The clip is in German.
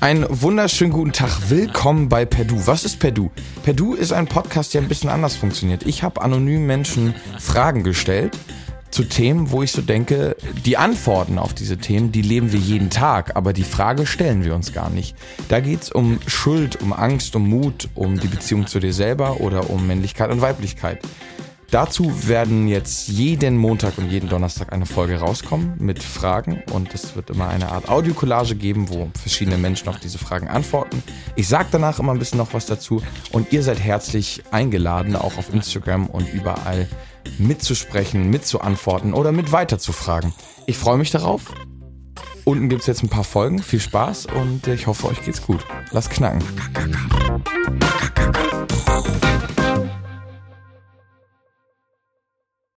Einen wunderschönen guten Tag. Willkommen bei Perdu. Was ist Perdu? Perdu ist ein Podcast, der ein bisschen anders funktioniert. Ich habe anonym Menschen Fragen gestellt zu Themen, wo ich so denke, die Antworten auf diese Themen, die leben wir jeden Tag, aber die Frage stellen wir uns gar nicht. Da geht es um Schuld, um Angst, um Mut, um die Beziehung zu dir selber oder um Männlichkeit und Weiblichkeit. Dazu werden jetzt jeden Montag und jeden Donnerstag eine Folge rauskommen mit Fragen und es wird immer eine Art Audiokollage geben, wo verschiedene Menschen auf diese Fragen antworten. Ich sage danach immer ein bisschen noch was dazu und ihr seid herzlich eingeladen, auch auf Instagram und überall mitzusprechen, mitzuantworten oder mit weiterzufragen. Ich freue mich darauf. Unten gibt es jetzt ein paar Folgen. Viel Spaß und ich hoffe, euch geht's gut. Lasst knacken.